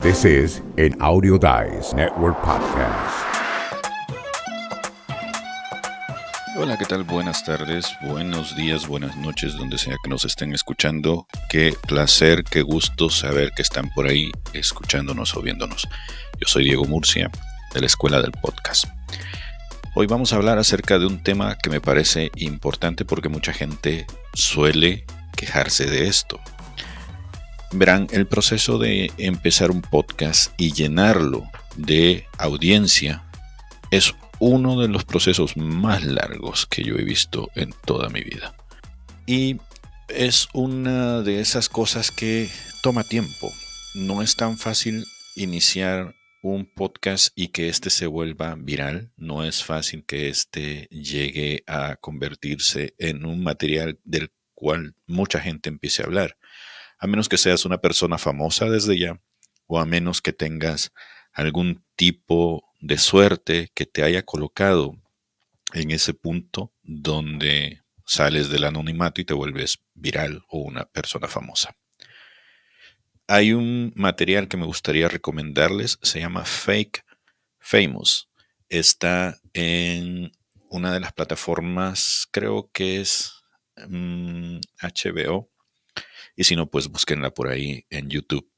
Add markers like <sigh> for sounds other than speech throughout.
This is an Audio Dice Network podcast. Hola, ¿qué tal? Buenas tardes, buenos días, buenas noches, donde sea que nos estén escuchando. Qué placer, qué gusto saber que están por ahí escuchándonos o viéndonos. Yo soy Diego Murcia, de la Escuela del Podcast. Hoy vamos a hablar acerca de un tema que me parece importante porque mucha gente suele quejarse de esto. Verán, el proceso de empezar un podcast y llenarlo de audiencia es uno de los procesos más largos que yo he visto en toda mi vida. Y es una de esas cosas que toma tiempo. No es tan fácil iniciar un podcast y que éste se vuelva viral. No es fácil que éste llegue a convertirse en un material del cual mucha gente empiece a hablar a menos que seas una persona famosa desde ya, o a menos que tengas algún tipo de suerte que te haya colocado en ese punto donde sales del anonimato y te vuelves viral o una persona famosa. Hay un material que me gustaría recomendarles, se llama Fake Famous. Está en una de las plataformas, creo que es HBO, mm, y si no, pues búsquenla por ahí en YouTube.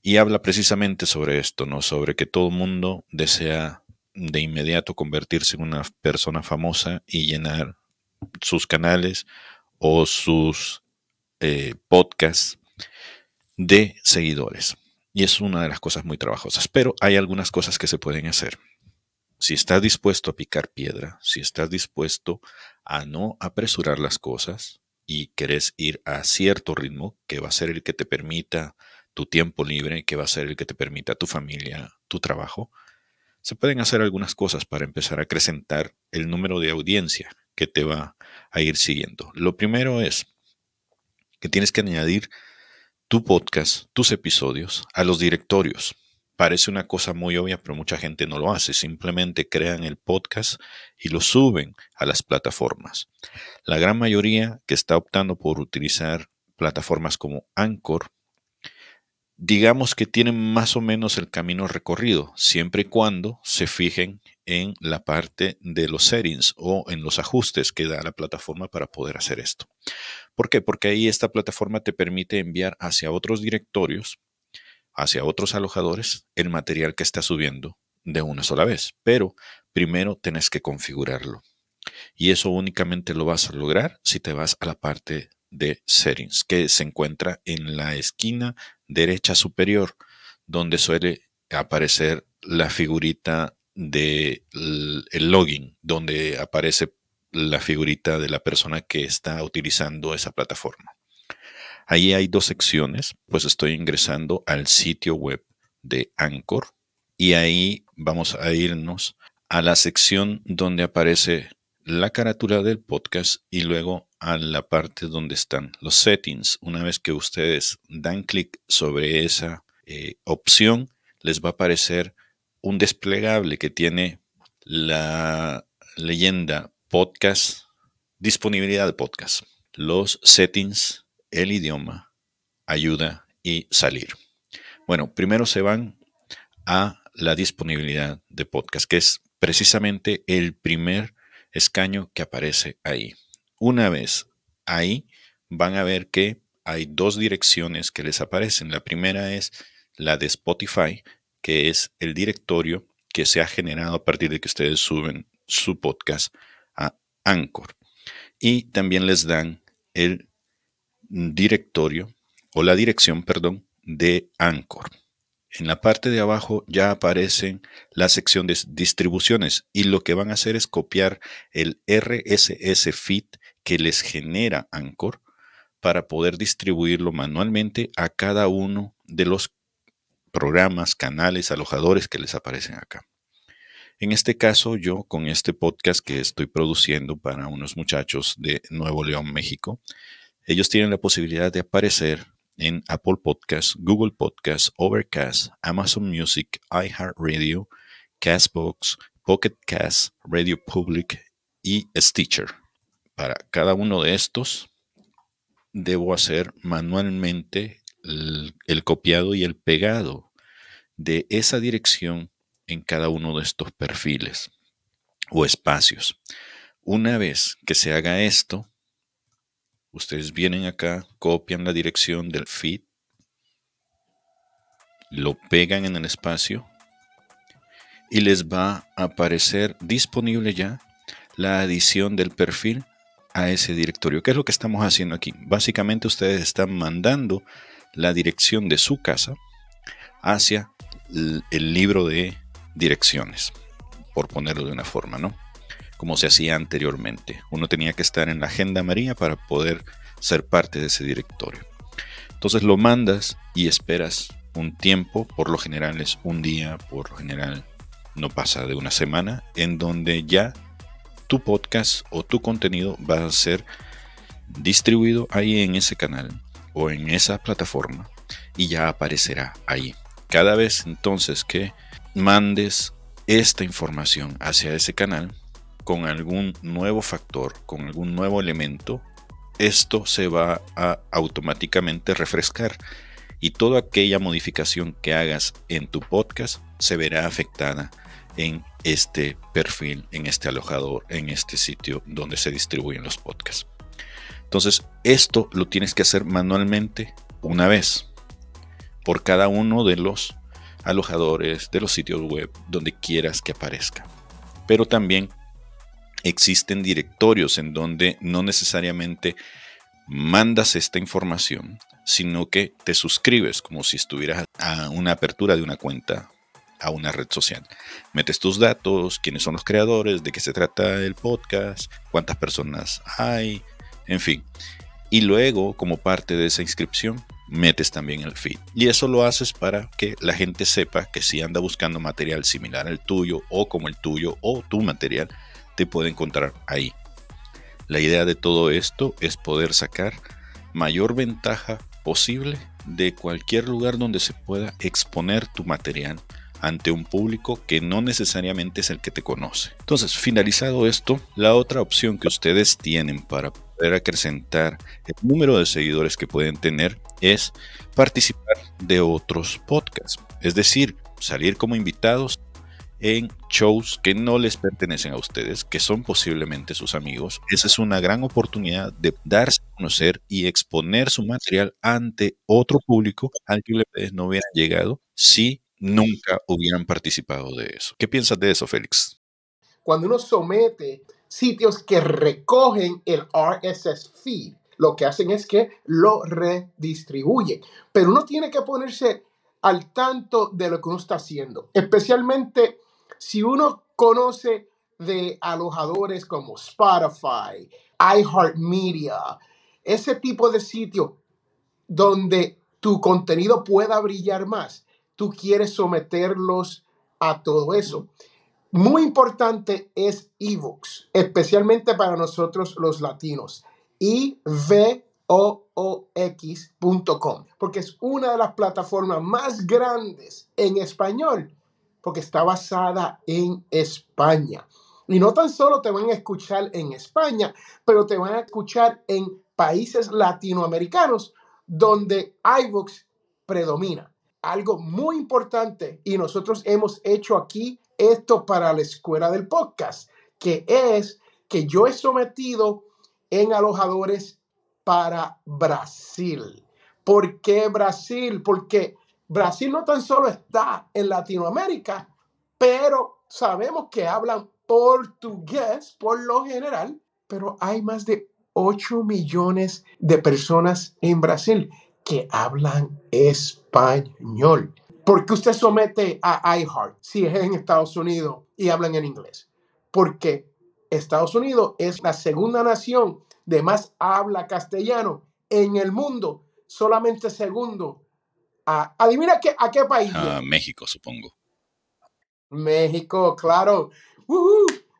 Y habla precisamente sobre esto, ¿no? Sobre que todo mundo desea de inmediato convertirse en una persona famosa y llenar sus canales o sus eh, podcasts de seguidores. Y es una de las cosas muy trabajosas. Pero hay algunas cosas que se pueden hacer. Si estás dispuesto a picar piedra, si estás dispuesto a no apresurar las cosas, y querés ir a cierto ritmo que va a ser el que te permita tu tiempo libre, que va a ser el que te permita tu familia, tu trabajo, se pueden hacer algunas cosas para empezar a acrecentar el número de audiencia que te va a ir siguiendo. Lo primero es que tienes que añadir tu podcast, tus episodios a los directorios. Parece una cosa muy obvia, pero mucha gente no lo hace. Simplemente crean el podcast y lo suben a las plataformas. La gran mayoría que está optando por utilizar plataformas como Anchor, digamos que tienen más o menos el camino recorrido, siempre y cuando se fijen en la parte de los settings o en los ajustes que da la plataforma para poder hacer esto. ¿Por qué? Porque ahí esta plataforma te permite enviar hacia otros directorios hacia otros alojadores el material que está subiendo de una sola vez. Pero primero tenés que configurarlo. Y eso únicamente lo vas a lograr si te vas a la parte de settings, que se encuentra en la esquina derecha superior, donde suele aparecer la figurita del el login, donde aparece la figurita de la persona que está utilizando esa plataforma. Ahí hay dos secciones, pues estoy ingresando al sitio web de Anchor y ahí vamos a irnos a la sección donde aparece la carátula del podcast y luego a la parte donde están los settings. Una vez que ustedes dan clic sobre esa eh, opción, les va a aparecer un desplegable que tiene la leyenda podcast, disponibilidad de podcast, los settings el idioma, ayuda y salir. Bueno, primero se van a la disponibilidad de podcast, que es precisamente el primer escaño que aparece ahí. Una vez ahí, van a ver que hay dos direcciones que les aparecen. La primera es la de Spotify, que es el directorio que se ha generado a partir de que ustedes suben su podcast a Anchor. Y también les dan el directorio o la dirección, perdón, de Anchor. En la parte de abajo ya aparecen la sección de distribuciones y lo que van a hacer es copiar el RSS feed que les genera Anchor para poder distribuirlo manualmente a cada uno de los programas, canales, alojadores que les aparecen acá. En este caso, yo con este podcast que estoy produciendo para unos muchachos de Nuevo León, México, ellos tienen la posibilidad de aparecer en Apple Podcasts, Google Podcasts, Overcast, Amazon Music, iHeartRadio, Castbox, Pocket Cast, Radio Public y Stitcher. Para cada uno de estos, debo hacer manualmente el, el copiado y el pegado de esa dirección en cada uno de estos perfiles o espacios. Una vez que se haga esto, ustedes vienen acá, copian la dirección del feed, lo pegan en el espacio y les va a aparecer disponible ya la adición del perfil a ese directorio. ¿Qué es lo que estamos haciendo aquí? Básicamente ustedes están mandando la dirección de su casa hacia el libro de direcciones, por ponerlo de una forma, ¿no? Como se hacía anteriormente. Uno tenía que estar en la agenda María para poder ser parte de ese directorio. Entonces lo mandas y esperas un tiempo, por lo general es un día, por lo general no pasa de una semana, en donde ya tu podcast o tu contenido va a ser distribuido ahí en ese canal o en esa plataforma y ya aparecerá ahí. Cada vez entonces que mandes esta información hacia ese canal con algún nuevo factor, con algún nuevo elemento, esto se va a automáticamente refrescar y toda aquella modificación que hagas en tu podcast se verá afectada en este perfil, en este alojador, en este sitio donde se distribuyen los podcasts. Entonces, esto lo tienes que hacer manualmente una vez por cada uno de los alojadores, de los sitios web, donde quieras que aparezca. Pero también existen directorios en donde no necesariamente mandas esta información, sino que te suscribes como si estuvieras a una apertura de una cuenta a una red social. Metes tus datos, quiénes son los creadores, de qué se trata el podcast, cuántas personas hay, en fin. Y luego, como parte de esa inscripción, metes también el feed. Y eso lo haces para que la gente sepa que si anda buscando material similar al tuyo o como el tuyo o tu material, te puede encontrar ahí. La idea de todo esto es poder sacar mayor ventaja posible de cualquier lugar donde se pueda exponer tu material ante un público que no necesariamente es el que te conoce. Entonces, finalizado esto, la otra opción que ustedes tienen para poder acrecentar el número de seguidores que pueden tener es participar de otros podcasts, es decir, salir como invitados en shows que no les pertenecen a ustedes, que son posiblemente sus amigos. Esa es una gran oportunidad de darse a conocer y exponer su material ante otro público al que ustedes no hubieran llegado si nunca hubieran participado de eso. ¿Qué piensas de eso, Félix? Cuando uno somete sitios que recogen el RSS feed, lo que hacen es que lo redistribuyen. Pero uno tiene que ponerse al tanto de lo que uno está haciendo, especialmente si uno conoce de alojadores como Spotify, iHeartMedia, ese tipo de sitio donde tu contenido pueda brillar más tú quieres someterlos a todo eso. Muy importante es ebooks, especialmente para nosotros los latinos. ivoox.com, porque es una de las plataformas más grandes en español, porque está basada en España. Y no tan solo te van a escuchar en España, pero te van a escuchar en países latinoamericanos donde iVoox predomina algo muy importante y nosotros hemos hecho aquí esto para la escuela del podcast, que es que yo he sometido en alojadores para Brasil. ¿Por qué Brasil? Porque Brasil no tan solo está en Latinoamérica, pero sabemos que hablan portugués por lo general, pero hay más de 8 millones de personas en Brasil que hablan español. ¿Por qué usted somete a iHeart si es en Estados Unidos y hablan en inglés? Porque Estados Unidos es la segunda nación de más habla castellano en el mundo, solamente segundo. Adivina qué, a qué país. A México, supongo. México, claro.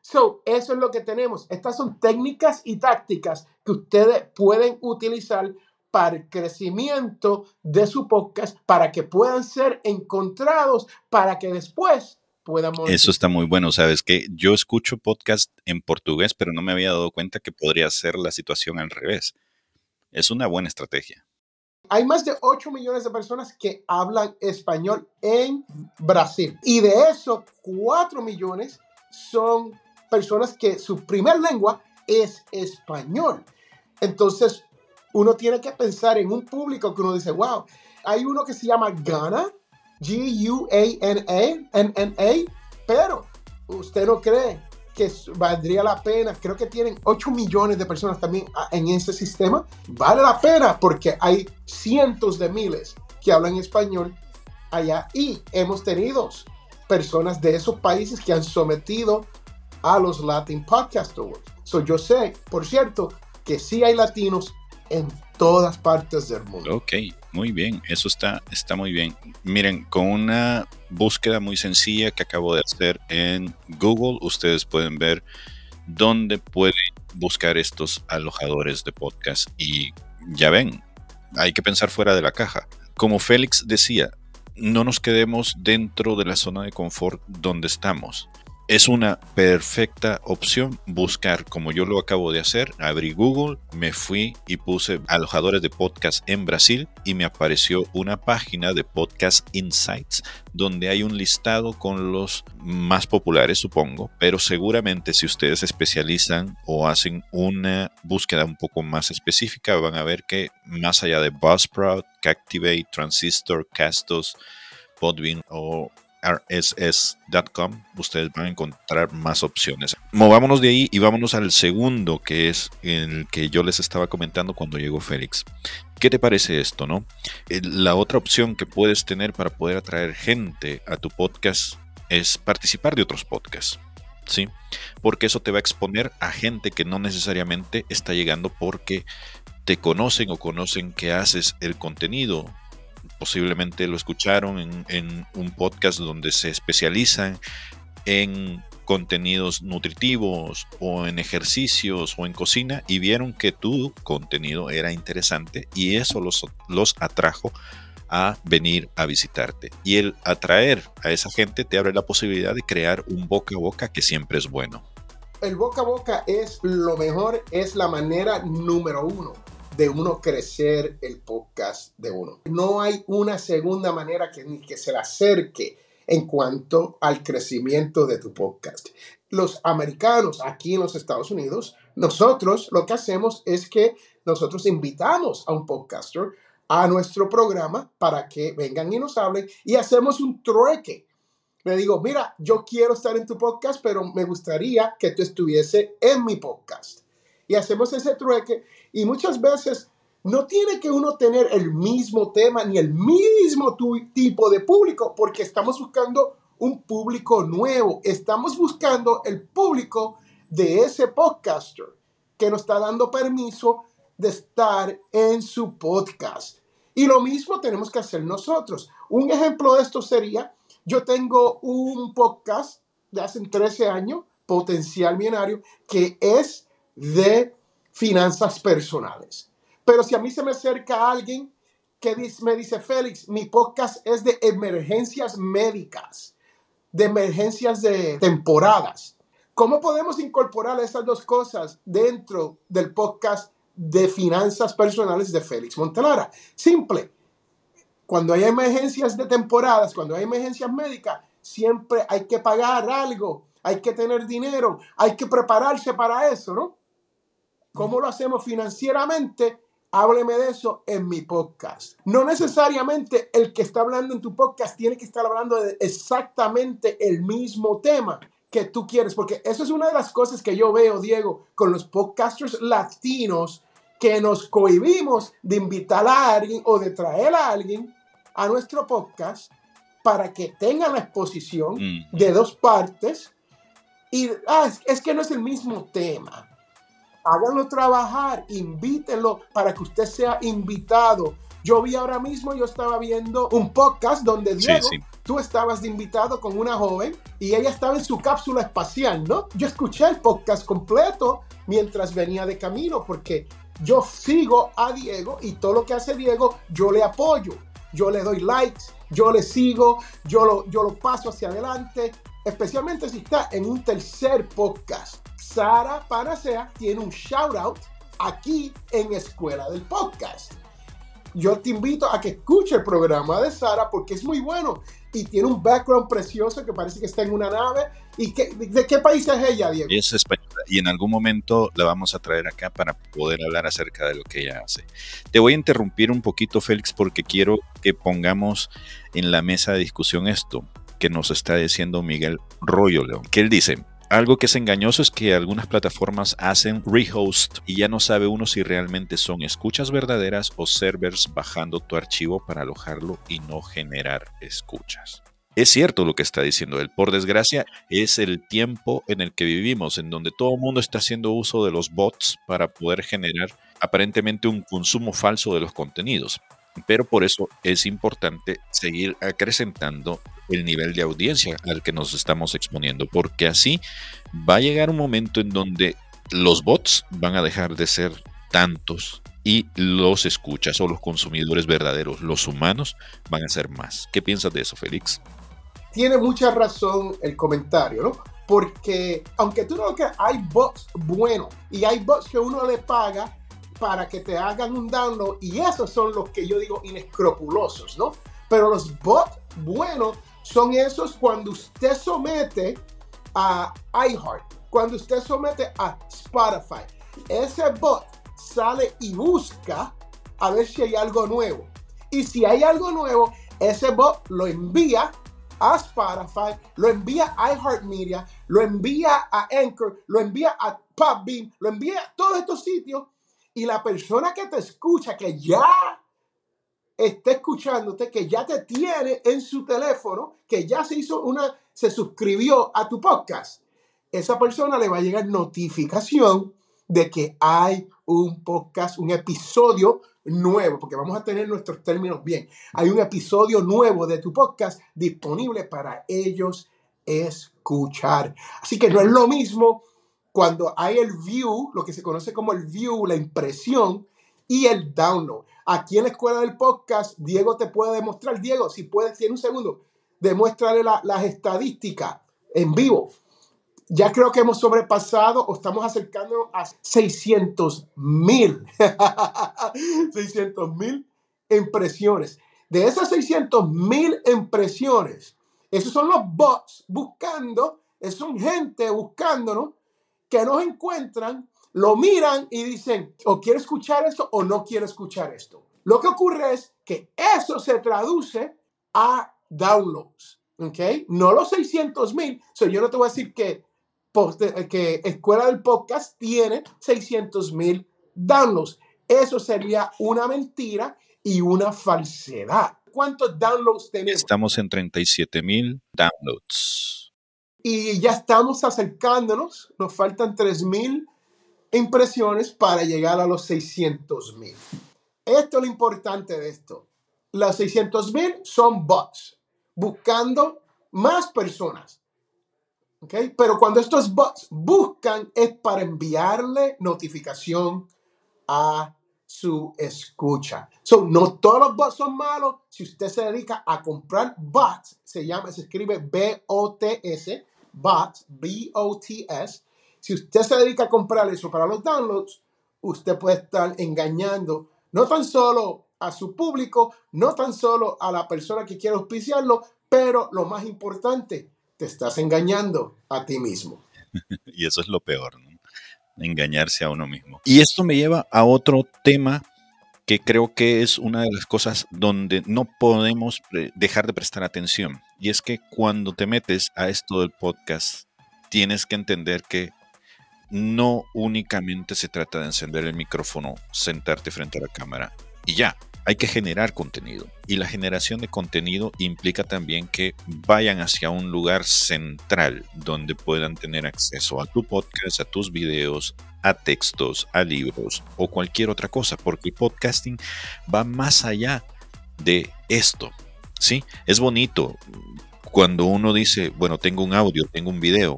So, eso es lo que tenemos. Estas son técnicas y tácticas que ustedes pueden utilizar para el crecimiento de su podcast, para que puedan ser encontrados, para que después puedan... Eso está muy bueno, sabes que yo escucho podcast en portugués, pero no me había dado cuenta que podría ser la situación al revés. Es una buena estrategia. Hay más de 8 millones de personas que hablan español en Brasil. Y de eso, 4 millones son personas que su primer lengua es español. Entonces, uno tiene que pensar en un público que uno dice, wow, hay uno que se llama Ghana, G-U-A-N-A, N-N-A, pero usted no cree que valdría la pena, creo que tienen 8 millones de personas también ah, en ese sistema, vale la pena porque hay cientos de miles que hablan español allá y hemos tenido personas de esos países que han sometido a los Latin Podcast Awards. So yo sé, por cierto, que sí hay latinos en todas partes del mundo. Ok, muy bien, eso está, está muy bien. Miren, con una búsqueda muy sencilla que acabo de hacer en Google, ustedes pueden ver dónde pueden buscar estos alojadores de podcast y ya ven, hay que pensar fuera de la caja. Como Félix decía, no nos quedemos dentro de la zona de confort donde estamos es una perfecta opción buscar como yo lo acabo de hacer. Abrí Google, me fui y puse alojadores de podcast en Brasil y me apareció una página de Podcast Insights donde hay un listado con los más populares, supongo, pero seguramente si ustedes se especializan o hacen una búsqueda un poco más específica, van a ver que más allá de Buzzsprout, Captivate, Transistor, Castos, Podbean o rss.com, ustedes van a encontrar más opciones. Movámonos de ahí y vámonos al segundo, que es el que yo les estaba comentando cuando llegó Félix. ¿Qué te parece esto, no? Eh, la otra opción que puedes tener para poder atraer gente a tu podcast es participar de otros podcasts. ¿Sí? Porque eso te va a exponer a gente que no necesariamente está llegando porque te conocen o conocen que haces el contenido posiblemente lo escucharon en, un podcast donde se especializan en contenidos nutritivos o en ejercicios o en cocina y vieron que tu contenido era interesante y eso los, los atrajo a venir a visitarte. Y el atraer a esa gente te abre la posibilidad de crear un boca a boca que siempre es bueno. El boca a boca es lo mejor, es la manera número uno de uno crecer el podcast de uno. No hay una segunda manera que, que se le acerque en cuanto al crecimiento de tu podcast. Los americanos aquí en los Estados Unidos, nosotros lo que hacemos es que nosotros invitamos a un podcaster a nuestro programa para que vengan y nos hablen y hacemos un trueque. Le digo, mira, yo quiero estar en tu podcast, pero me gustaría que tú estuviese en mi podcast y hacemos ese trueque y muchas veces no tiene que uno tener el mismo tema ni el mismo tipo de público porque estamos buscando un público nuevo, estamos buscando el público de ese podcaster que nos está dando permiso de estar en su podcast. Y lo mismo tenemos que hacer nosotros. Un ejemplo de esto sería, yo tengo un podcast de hace 13 años, Potencial Millonario, que es de finanzas personales. Pero si a mí se me acerca alguien que me dice, Félix, mi podcast es de emergencias médicas, de emergencias de temporadas. ¿Cómo podemos incorporar esas dos cosas dentro del podcast de finanzas personales de Félix Montelara? Simple. Cuando hay emergencias de temporadas, cuando hay emergencias médicas, siempre hay que pagar algo, hay que tener dinero, hay que prepararse para eso, ¿no? ¿Cómo lo hacemos financieramente? Hábleme de eso en mi podcast. No necesariamente el que está hablando en tu podcast tiene que estar hablando de exactamente el mismo tema que tú quieres, porque eso es una de las cosas que yo veo, Diego, con los podcasters latinos, que nos cohibimos de invitar a alguien o de traer a alguien a nuestro podcast para que tenga la exposición de dos partes y ah, es que no es el mismo tema háganlo trabajar, invítenlo para que usted sea invitado. Yo vi ahora mismo, yo estaba viendo un podcast donde Diego, tú estabas de invitado con una joven y ella estaba en su cápsula espacial, ¿no? Yo escuché el podcast completo mientras venía de camino porque yo sigo a Diego y todo lo que hace Diego, yo le apoyo, yo le doy likes, yo le sigo, yo lo, yo lo paso hacia adelante, especialmente si está en un tercer podcast. Sara Panacea tiene un shout out aquí en Escuela del Podcast. yo te invito a que escuche el programa de Sara porque es muy bueno y tiene un background precioso que parece que está en una nave. ¿Y de qué país es ella, Diego? Es española y en algún momento la vamos a traer acá para poder hablar acerca de lo que ella hace. Te voy a interrumpir un poquito, Félix, porque quiero que pongamos en la mesa de discusión esto que nos está diciendo Miguel Royo León, que él dice, algo que es engañoso es que algunas plataformas hacen rehost y ya no sabe uno si realmente son escuchas verdaderas o servers bajando tu archivo para alojarlo y no generar escuchas. Es cierto lo que está diciendo él. Por desgracia, es el tiempo en el que vivimos, en donde todo el mundo está haciendo uso de los bots para poder generar aparentemente un consumo falso de los contenidos. Pero por eso es importante seguir acrecentando el nivel de audiencia al que nos estamos exponiendo, porque así va a llegar un momento en donde los bots van a dejar de ser tantos y los escuchas o los consumidores verdaderos, los humanos, van a ser más. ¿Qué piensas de eso, Félix? Tiene mucha razón el comentario, ¿no? Porque aunque tú no que hay bots buenos y hay bots que uno le paga para que te hagan un download y esos son los que yo digo inescrupulosos, ¿no? Pero los bots buenos son esos cuando usted somete a iHeart, cuando usted somete a Spotify. Ese bot sale y busca a ver si hay algo nuevo. Y si hay algo nuevo, ese bot lo envía a Spotify, lo envía a iHeartMedia, lo envía a Anchor, lo envía a Podbean, lo envía a todos estos sitios. Y la persona que te escucha, que ya está escuchándote, que ya te tiene en su teléfono, que ya se hizo una, se suscribió a tu podcast, esa persona le va a llegar notificación de que hay un podcast, un episodio nuevo, porque vamos a tener nuestros términos bien. Hay un episodio nuevo de tu podcast disponible para ellos escuchar. Así que no es lo mismo cuando hay el view, lo que se conoce como el view, la impresión y el download. Aquí en la escuela del podcast, Diego te puede demostrar, Diego, si puedes, tiene un segundo, demuéstrale las estadísticas en vivo. Ya creo que hemos sobrepasado o estamos acercando a 600 mil. <laughs> 600 mil impresiones. De esas 600 mil impresiones, esos son los bots buscando, esos son gente buscándonos que nos encuentran lo miran y dicen, o quiero escuchar esto o no quiero escuchar esto. Lo que ocurre es que eso se traduce a downloads, ¿ok? No los 600 mil. yo no te voy a decir que, que Escuela del Podcast tiene 600 mil downloads. Eso sería una mentira y una falsedad. ¿Cuántos downloads tenemos? Estamos en 37 mil downloads. Y ya estamos acercándonos. Nos faltan 3 mil impresiones para llegar a los 600 mil. Esto es lo importante de esto. Los 600 mil son bots buscando más personas. ¿Okay? Pero cuando estos bots buscan es para enviarle notificación a su escucha. So, no todos los bots son malos. Si usted se dedica a comprar bots, se llama, se escribe B-O-T-S, bots, B-O-T-S, si usted se dedica a comprar eso para los downloads, usted puede estar engañando no tan solo a su público, no tan solo a la persona que quiere auspiciarlo, pero lo más importante, te estás engañando a ti mismo. <laughs> y eso es lo peor, ¿no? engañarse a uno mismo. Y esto me lleva a otro tema que creo que es una de las cosas donde no podemos dejar de prestar atención. Y es que cuando te metes a esto del podcast, tienes que entender que no únicamente se trata de encender el micrófono, sentarte frente a la cámara y ya. Hay que generar contenido. Y la generación de contenido implica también que vayan hacia un lugar central donde puedan tener acceso a tu podcast, a tus videos, a textos, a libros o cualquier otra cosa, porque el podcasting va más allá de esto. ¿Sí? Es bonito cuando uno dice, bueno, tengo un audio, tengo un video,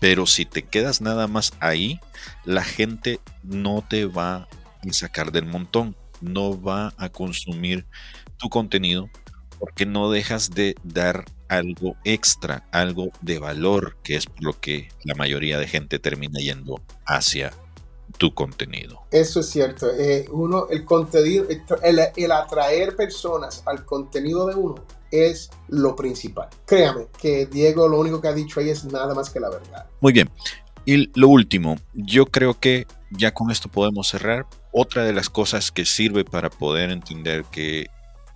pero si te quedas nada más ahí, la gente no te va a sacar del montón, no va a consumir tu contenido porque no dejas de dar algo extra, algo de valor, que es lo que la mayoría de gente termina yendo hacia tu contenido. Eso es cierto. Eh, uno, el contenido, el, el, atraer personas al contenido de uno es lo principal. Créame que Diego lo único que ha dicho ahí es nada más que la verdad. Muy bien. Y lo último, yo creo que ya con esto podemos cerrar. Otra de las cosas que sirve para poder entender que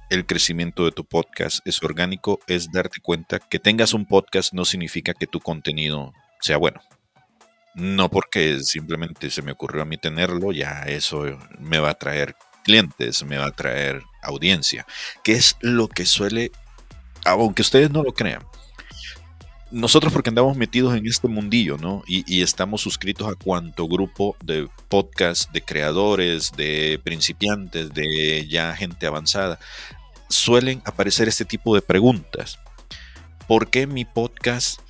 el crecimiento de tu podcast es orgánico es darte cuenta que tengas un podcast no significa que tu contenido sea bueno. No porque simplemente se me ocurrió a mí tenerlo, ya eso me va a traer clientes, me va a traer audiencia, que es lo que suele, aunque ustedes no lo crean, nosotros porque andamos metidos en este mundillo, ¿no? Y, estamos suscritos a cuanto grupo de podcast, de creadores, de principiantes, de ya gente avanzada, suelen aparecer este tipo de preguntas. ¿Por qué mi podcast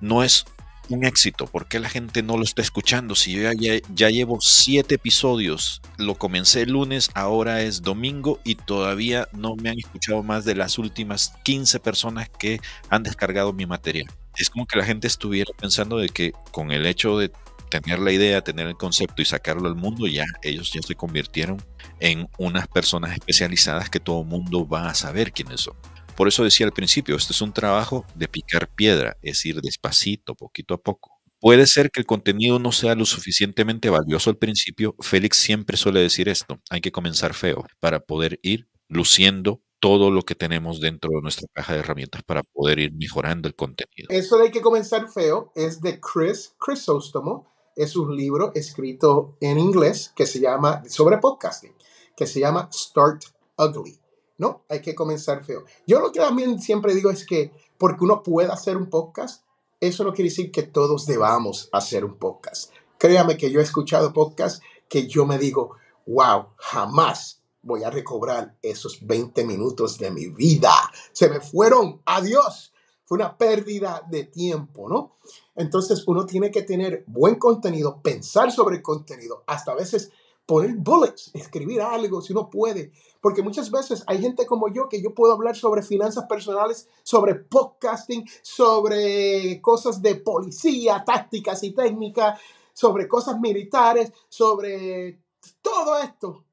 no es un éxito? ¿Por qué la gente no lo está escuchando? Si yo ya, llevo siete episodios, lo comencé el lunes, ahora es domingo y todavía no me han escuchado más de las últimas 15 personas que han descargado mi material es como que la gente estuviera pensando de que con el hecho de tener la idea, tener el concepto y sacarlo al mundo, ya ellos ya se convirtieron en unas personas especializadas que todo el mundo va a saber quiénes son. Por eso decía al principio, este es un trabajo de picar piedra, es ir despacito, poquito a poco. Puede ser que el contenido no sea lo suficientemente valioso al principio. Félix siempre suele decir esto, hay que comenzar feo para poder ir luciendo todo lo que tenemos dentro de nuestra caja de herramientas para poder ir mejorando el contenido. Eso de hay que comenzar feo es de Chris Chrysóstomo. Es un libro escrito en inglés que se llama, sobre podcasting, que se llama Start Ugly. ¿No? Hay que comenzar feo. Yo lo que también siempre digo es que porque uno pueda hacer un podcast, eso no quiere decir que todos debamos hacer un podcast. Créame que yo he escuchado podcasts que yo me digo, wow, jamás voy a recobrar esos 20 minutos de mi vida. Se me fueron, adiós. Fue una pérdida de tiempo, ¿no? Entonces uno tiene que tener buen contenido, pensar sobre el contenido, hasta a veces poner bullets, escribir algo si uno puede. Porque muchas veces hay gente como yo que yo puedo hablar sobre finanzas personales, sobre podcasting, sobre cosas de policía, tácticas y técnicas, sobre cosas militares, sobre todo esto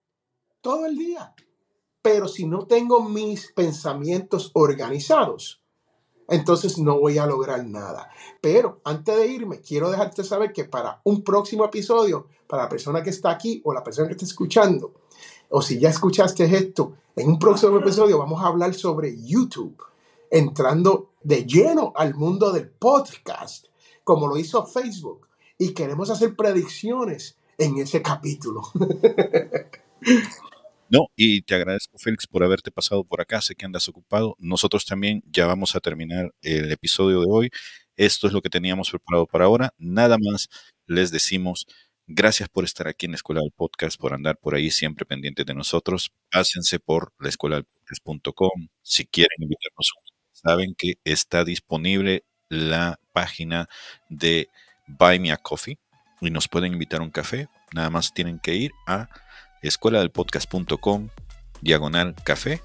todo el día. Pero si no tengo mis pensamientos organizados, entonces no voy a lograr nada. Pero antes de irme, quiero dejarte saber que para un próximo episodio, para la persona que está aquí o la persona que está escuchando, o si ya escuchaste esto, en un próximo episodio vamos a hablar sobre YouTube, entrando de lleno al mundo del podcast, como lo hizo Facebook. Y queremos hacer predicciones en ese capítulo. <laughs> No, y te agradezco, Félix, por haberte pasado por acá. Sé que andas ocupado. Nosotros también ya vamos a terminar el episodio de hoy. Esto es lo que teníamos preparado para ahora. Nada más les decimos gracias por estar aquí en la Escuela del Podcast, por andar por ahí siempre pendientes de nosotros. Pásense por la escuela del podcast.com. Si quieren invitarnos, saben que está disponible la página de Buy Me a Coffee y nos pueden invitar a un café. Nada más tienen que ir a escuela del podcast.com, diagonal café,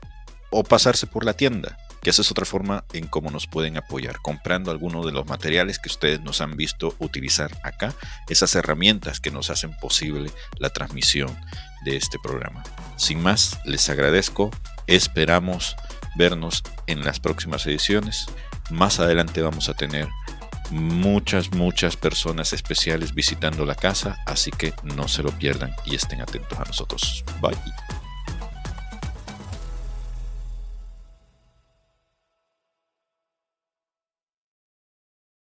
o pasarse por la tienda, que esa es otra forma en cómo nos pueden apoyar, comprando algunos de los materiales que ustedes nos han visto utilizar acá, esas herramientas que nos hacen posible la transmisión de este programa. Sin más, les agradezco, esperamos vernos en las próximas ediciones. Más adelante vamos a tener muchas, muchas personas especiales visitando la casa, así que no se lo pierdan y estén atentos a nosotros. Bye.